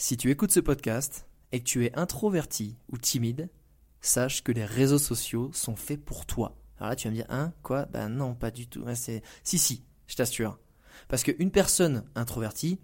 Si tu écoutes ce podcast et que tu es introverti ou timide, sache que les réseaux sociaux sont faits pour toi. Alors là, tu vas me dire, hein, quoi? Ben non, pas du tout. c'est... Si, si, je t'assure. Parce qu'une personne introvertie,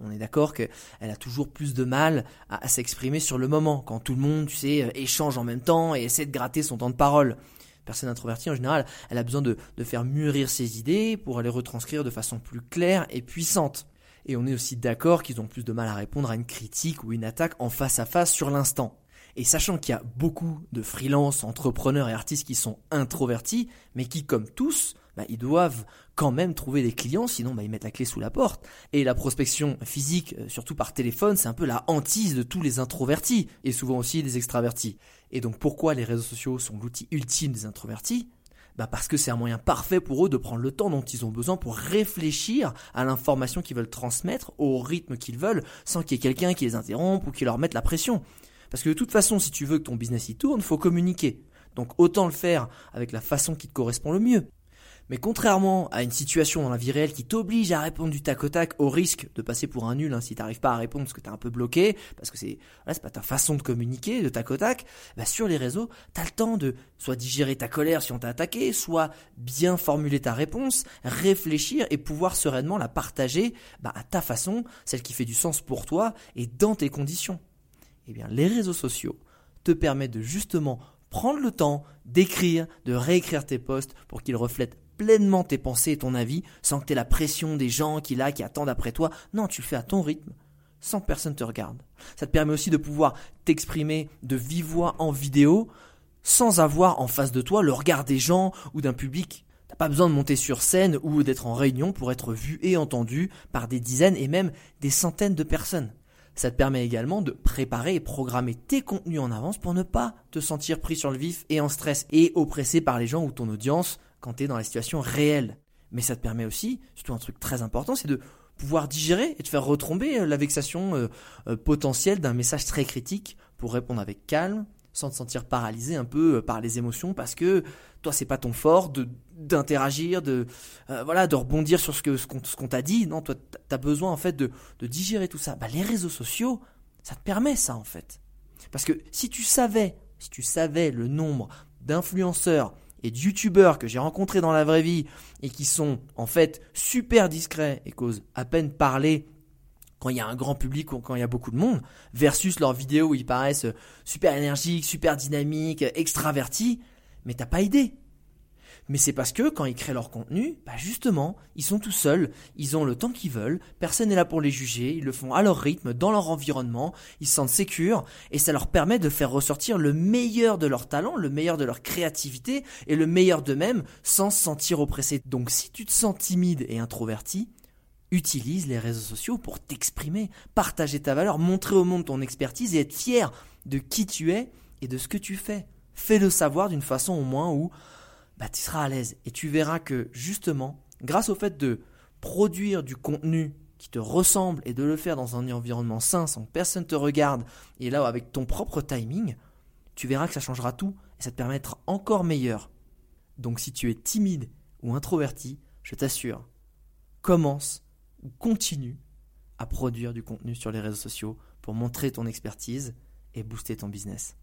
on est d'accord qu'elle a toujours plus de mal à, s'exprimer sur le moment, quand tout le monde, tu sais, échange en même temps et essaie de gratter son temps de parole. Personne introvertie, en général, elle a besoin de, de faire mûrir ses idées pour les retranscrire de façon plus claire et puissante. Et on est aussi d'accord qu'ils ont plus de mal à répondre à une critique ou une attaque en face à face sur l'instant. Et sachant qu'il y a beaucoup de freelance, entrepreneurs et artistes qui sont introvertis, mais qui, comme tous, bah, ils doivent quand même trouver des clients, sinon bah, ils mettent la clé sous la porte. Et la prospection physique, euh, surtout par téléphone, c'est un peu la hantise de tous les introvertis, et souvent aussi des extravertis. Et donc pourquoi les réseaux sociaux sont l'outil ultime des introvertis? Bah parce que c'est un moyen parfait pour eux de prendre le temps dont ils ont besoin pour réfléchir à l'information qu'ils veulent transmettre, au rythme qu'ils veulent, sans qu'il y ait quelqu'un qui les interrompe ou qui leur mette la pression. Parce que de toute façon, si tu veux que ton business y tourne, faut communiquer. Donc autant le faire avec la façon qui te correspond le mieux. Mais contrairement à une situation dans la vie réelle qui t'oblige à répondre du tac au tac au risque de passer pour un nul hein, si t'arrives pas à répondre parce que t'es un peu bloqué, parce que c'est voilà, pas ta façon de communiquer de tac au tac, bah sur les réseaux, t'as le temps de soit digérer ta colère si on t'a attaqué, soit bien formuler ta réponse, réfléchir et pouvoir sereinement la partager bah, à ta façon, celle qui fait du sens pour toi et dans tes conditions. Eh bien, les réseaux sociaux te permettent de justement prendre le temps d'écrire, de réécrire tes posts pour qu'ils reflètent pleinement tes pensées et ton avis sans que tu aies la pression des gens qui là, qui attendent après toi. Non, tu le fais à ton rythme, sans que personne te regarde. Ça te permet aussi de pouvoir t'exprimer de vive voix en vidéo sans avoir en face de toi le regard des gens ou d'un public. T'as pas besoin de monter sur scène ou d'être en réunion pour être vu et entendu par des dizaines et même des centaines de personnes. Ça te permet également de préparer et programmer tes contenus en avance pour ne pas te sentir pris sur le vif et en stress et oppressé par les gens ou ton audience quand tu es dans la situation réelle. Mais ça te permet aussi, surtout un truc très important, c'est de pouvoir digérer et de faire retomber euh, la vexation euh, euh, potentielle d'un message très critique pour répondre avec calme, sans te sentir paralysé un peu par les émotions parce que toi c'est pas ton fort d'interagir de voilà de rebondir sur ce que qu'on t'a dit. Non toi tu as besoin en fait de, digérer tout ça. Bah, les réseaux sociaux ça te permet ça en fait. Parce que si tu savais si tu savais le nombre d'influenceurs et de youtubeurs que j'ai rencontrés dans la vraie vie et qui sont en fait super discrets et causent à peine parler quand il y a un grand public ou quand il y a beaucoup de monde, versus leurs vidéos où ils paraissent super énergiques, super dynamiques, extravertis, mais t'as pas idée mais c'est parce que quand ils créent leur contenu, bah justement, ils sont tout seuls, ils ont le temps qu'ils veulent, personne n'est là pour les juger, ils le font à leur rythme, dans leur environnement, ils se sentent sécures, et ça leur permet de faire ressortir le meilleur de leur talent, le meilleur de leur créativité, et le meilleur d'eux-mêmes, sans se sentir oppressés. Donc si tu te sens timide et introverti, utilise les réseaux sociaux pour t'exprimer, partager ta valeur, montrer au monde ton expertise et être fier de qui tu es et de ce que tu fais. Fais-le savoir d'une façon au moins où bah, tu seras à l'aise. Et tu verras que justement, grâce au fait de produire du contenu qui te ressemble et de le faire dans un environnement sain sans que personne te regarde et là avec ton propre timing, tu verras que ça changera tout et ça te permettra encore meilleur. Donc si tu es timide ou introverti, je t'assure, commence continue à produire du contenu sur les réseaux sociaux pour montrer ton expertise et booster ton business.